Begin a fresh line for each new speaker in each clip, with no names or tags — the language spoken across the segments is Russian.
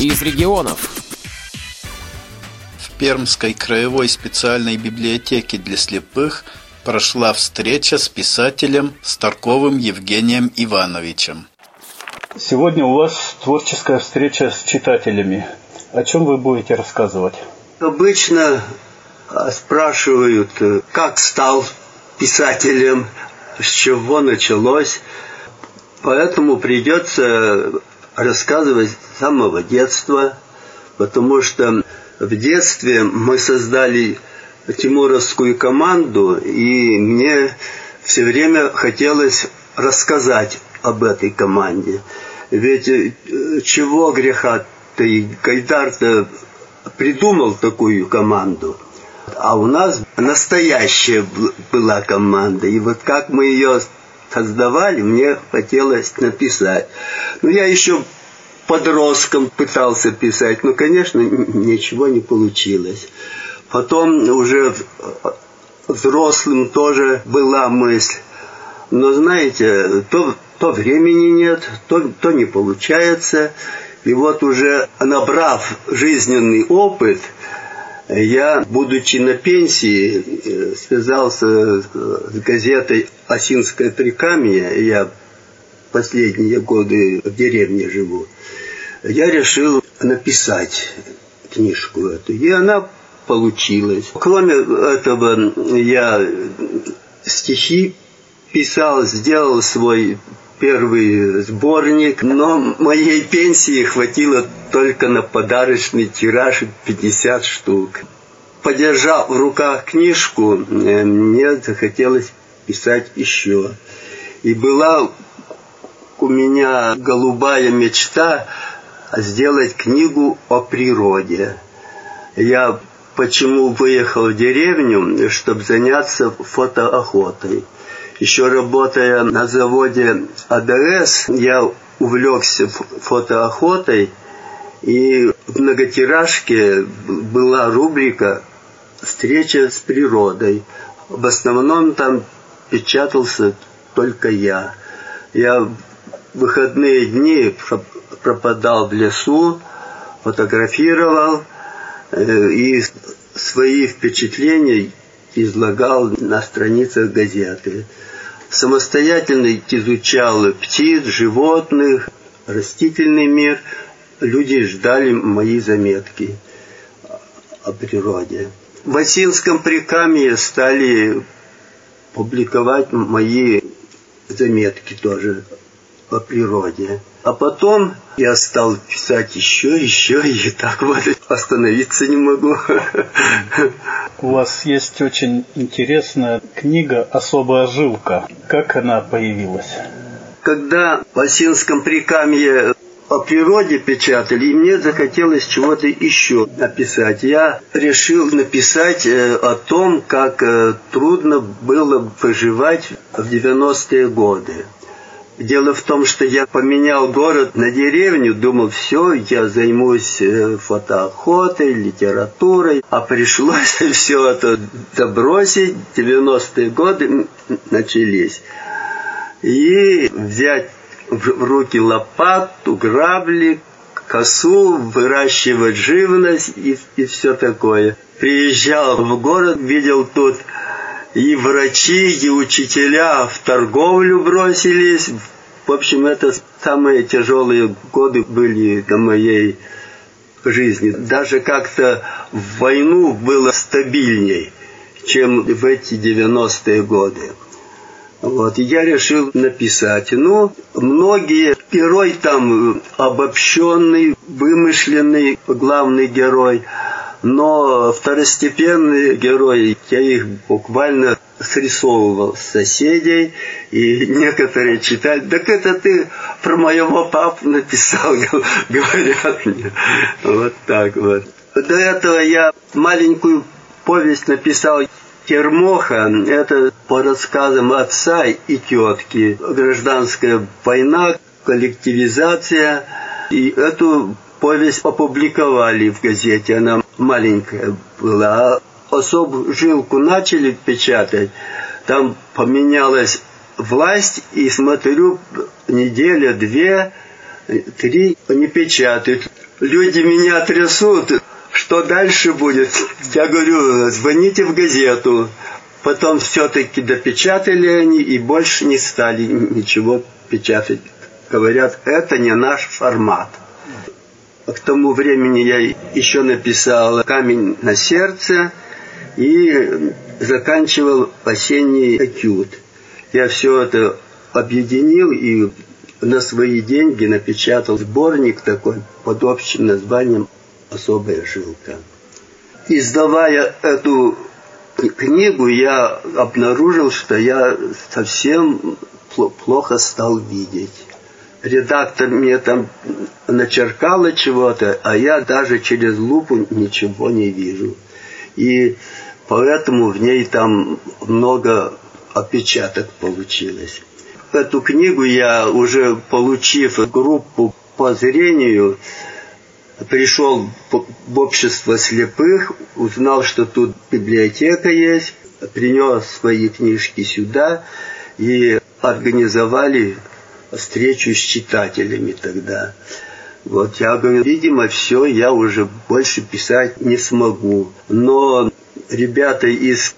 из регионов.
В Пермской краевой специальной библиотеке для слепых прошла встреча с писателем Старковым Евгением Ивановичем.
Сегодня у вас творческая встреча с читателями. О чем вы будете рассказывать?
Обычно а, спрашивают, э, как стал писателем, с чего началось. Поэтому придется рассказывать с самого детства, потому что в детстве мы создали тимуровскую команду, и мне все время хотелось рассказать об этой команде. Ведь э, чего греха-то и Гайдар-то придумал такую команду. А у нас настоящая была команда. И вот как мы ее создавали, мне хотелось написать. Ну, я еще подростком пытался писать, но, конечно, ничего не получилось. Потом уже взрослым тоже была мысль. Но, знаете, то, то времени нет, то, то не получается. И вот уже набрав жизненный опыт, я, будучи на пенсии, э, связался с газетой «Осинское Прикамье». Я последние годы в деревне живу. Я решил написать книжку эту. И она получилась. Кроме этого, я стихи писал, сделал свой первый сборник, но моей пенсии хватило только на подарочный тираж 50 штук. Подержав в руках книжку, э, мне захотелось писать еще. И была у меня голубая мечта сделать книгу о природе. Я почему выехал в деревню, чтобы заняться фотоохотой. Еще работая на заводе АДС, я увлекся фотоохотой, и в многотиражке была рубрика «Встреча с природой». В основном там печатался только я. Я в выходные дни пропадал в лесу, фотографировал э, и свои впечатления излагал на страницах газеты самостоятельно изучал птиц, животных, растительный мир. Люди ждали мои заметки о природе. В Осинском прикамье стали публиковать мои заметки тоже о природе. А потом я стал писать еще, еще, и так вот остановиться не могу.
У вас есть очень интересная книга «Особая жилка». Как она появилась?
Когда в Осинском прикамье о природе печатали, и мне захотелось чего-то еще написать. Я решил написать э, о том, как э, трудно было выживать в 90-е годы. Дело в том, что я поменял город на деревню, думал, все, я займусь э, фотоохотой, литературой, а пришлось все это забросить, 90-е годы начались. И взять в руки лопату, грабли, косу, выращивать живность и, и все такое. Приезжал в город, видел тут и врачи, и учителя в торговлю бросились. В общем, это самые тяжелые годы были на моей жизни. Даже как-то в войну было стабильней, чем в эти 90-е годы. Вот, и я решил написать. Ну, многие, герой там обобщенный, вымышленный, главный герой – но второстепенные герои, я их буквально срисовывал с соседей, и некоторые читали, так это ты про моего папу написал, говорят мне. Вот так вот. До этого я маленькую повесть написал Термоха, это по рассказам отца и тетки. Гражданская война, коллективизация. И эту повесть опубликовали в газете, она маленькая была. А особую жилку начали печатать, там поменялась власть, и смотрю, неделя, две, три не печатают. люди меня трясут, что дальше будет? Я говорю, звоните в газету. Потом все-таки допечатали они и больше не стали ничего печатать. Говорят, это не наш формат. К тому времени я еще написал «Камень на сердце» и заканчивал «Осенний этюд». Я все это объединил и на свои деньги напечатал сборник такой под общим названием «Особая жилка». Издавая эту книгу, я обнаружил, что я совсем плохо стал видеть. Редактор мне там начеркала чего-то, а я даже через лупу ничего не вижу. И поэтому в ней там много опечаток получилось. Эту книгу я уже получив группу по зрению, пришел в общество слепых, узнал, что тут библиотека есть, принес свои книжки сюда и организовали встречу с читателями тогда. Вот я говорю, видимо, все, я уже больше писать не смогу. Но ребята из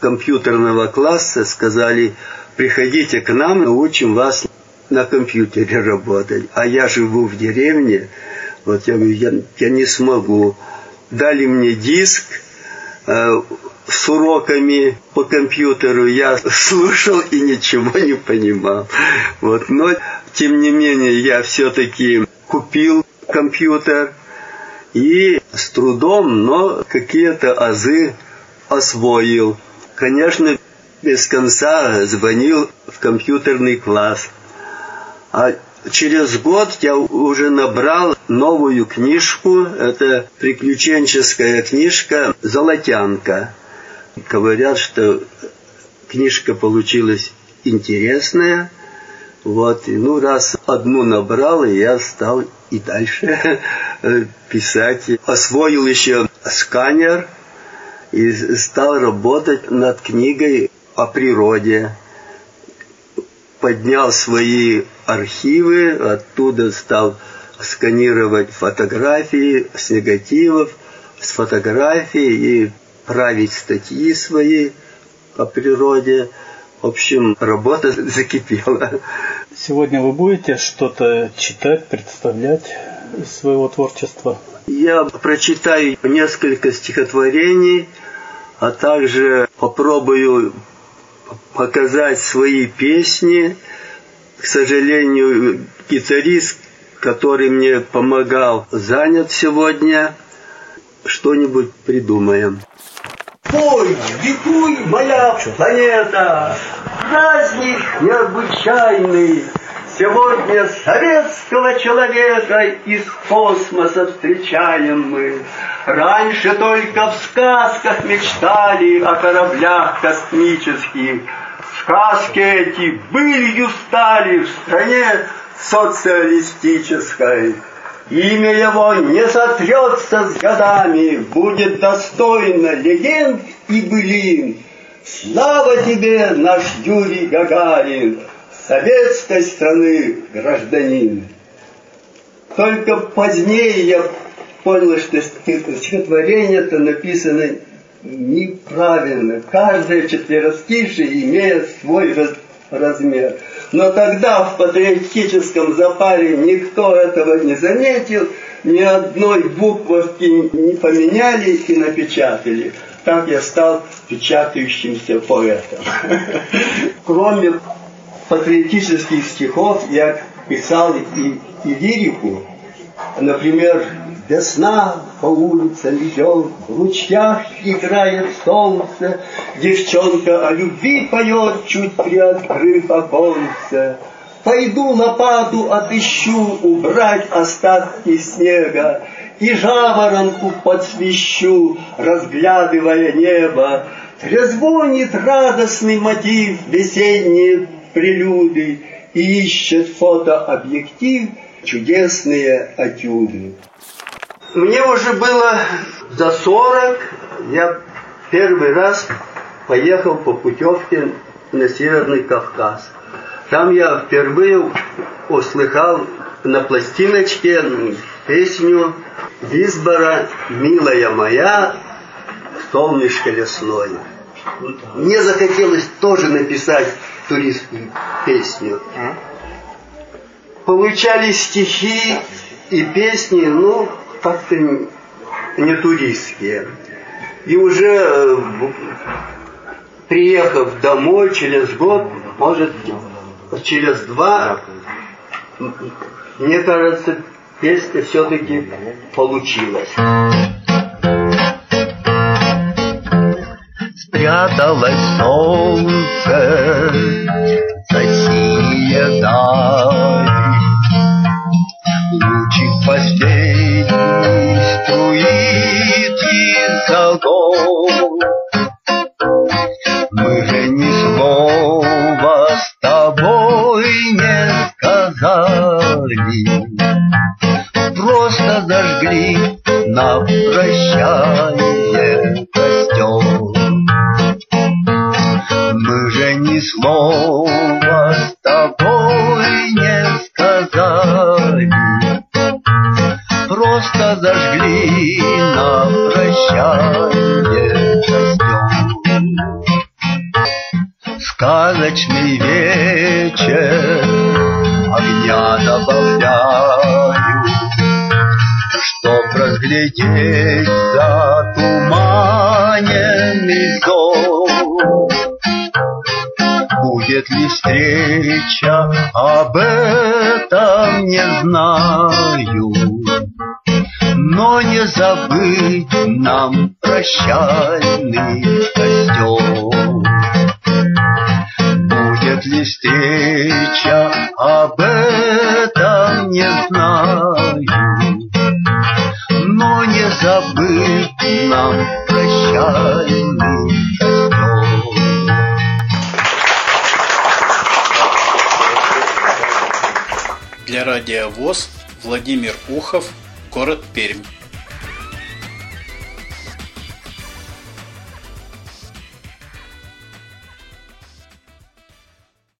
компьютерного класса сказали, приходите к нам, научим вас на компьютере работать. А я живу в деревне, вот я говорю, я, я не смогу. Дали мне диск э, с уроками по компьютеру, я слушал и ничего не понимал. Вот, но, тем не менее, я все-таки купил компьютер и с трудом, но какие-то азы освоил. Конечно, без конца звонил в компьютерный класс. А через год я уже набрал новую книжку. Это приключенческая книжка «Золотянка». Говорят, что книжка получилась интересная. Вот, ну, раз одну набрал, и я стал и дальше писать. Освоил еще сканер и стал работать над книгой о природе. Поднял свои архивы, оттуда стал сканировать фотографии с негативов, с фотографий и править статьи свои о природе. В общем, работа закипела.
Сегодня вы будете что-то читать, представлять из своего творчества?
Я прочитаю несколько стихотворений, а также попробую показать свои песни. К сожалению, гитарист, который мне помогал, занят сегодня. Что-нибудь придумаем. Пой, ликуй, моя планета, праздник необычайный. Сегодня советского человека из космоса встречаем мы. Раньше только в сказках мечтали о кораблях космических. Сказки эти былью стали в стране социалистической. Имя его не сотрется с годами, будет достойно легенд и былин. Слава тебе, наш Юрий Гагарин, советской страны гражданин. Только позднее я понял, что стихотворение это написано неправильно. Каждое четверостишее имеет свой раз, размер. Но тогда в патриотическом запаре никто этого не заметил, ни одной буквовки не поменяли и напечатали. Так я стал печатающимся поэтом. Кроме патриотических стихов я писал и, и лирику. Например, Весна по улицам идет, в ручьях играет солнце, Девчонка о любви поет, чуть приоткрыв оконце. Пойду лопату отыщу, убрать остатки снега, И жаворонку подсвещу, разглядывая небо. Трезвонит радостный мотив весенние прелюды, И ищет фотообъектив чудесные этюды. Мне уже было за 40, я первый раз поехал по путевке на Северный Кавказ. Там я впервые
услыхал на пластиночке песню Визбора «Милая моя, солнышко лесное». Мне захотелось тоже написать туристскую песню. Получались стихи и песни, ну, как-то не туристские. И уже э, приехав домой через год, может, через два, мне кажется, песня все-таки получилась.
Спряталось солнце за синие даль, Мы же ни слова с тобой не сказали, Просто зажгли на прощание костер. Мы же ни слова с тобой не сказали, Просто зажгли на прощание Сказочный вечер огня добавляю, Чтоб разглядеть затуманенный зов. Будет ли встреча, об этом не знаю, но не забыть нам прощальный костер. Будет ли встреча, об этом не знаю, но не забыть нам прощальный.
Для радиовоз Владимир Ухов, город Пермь.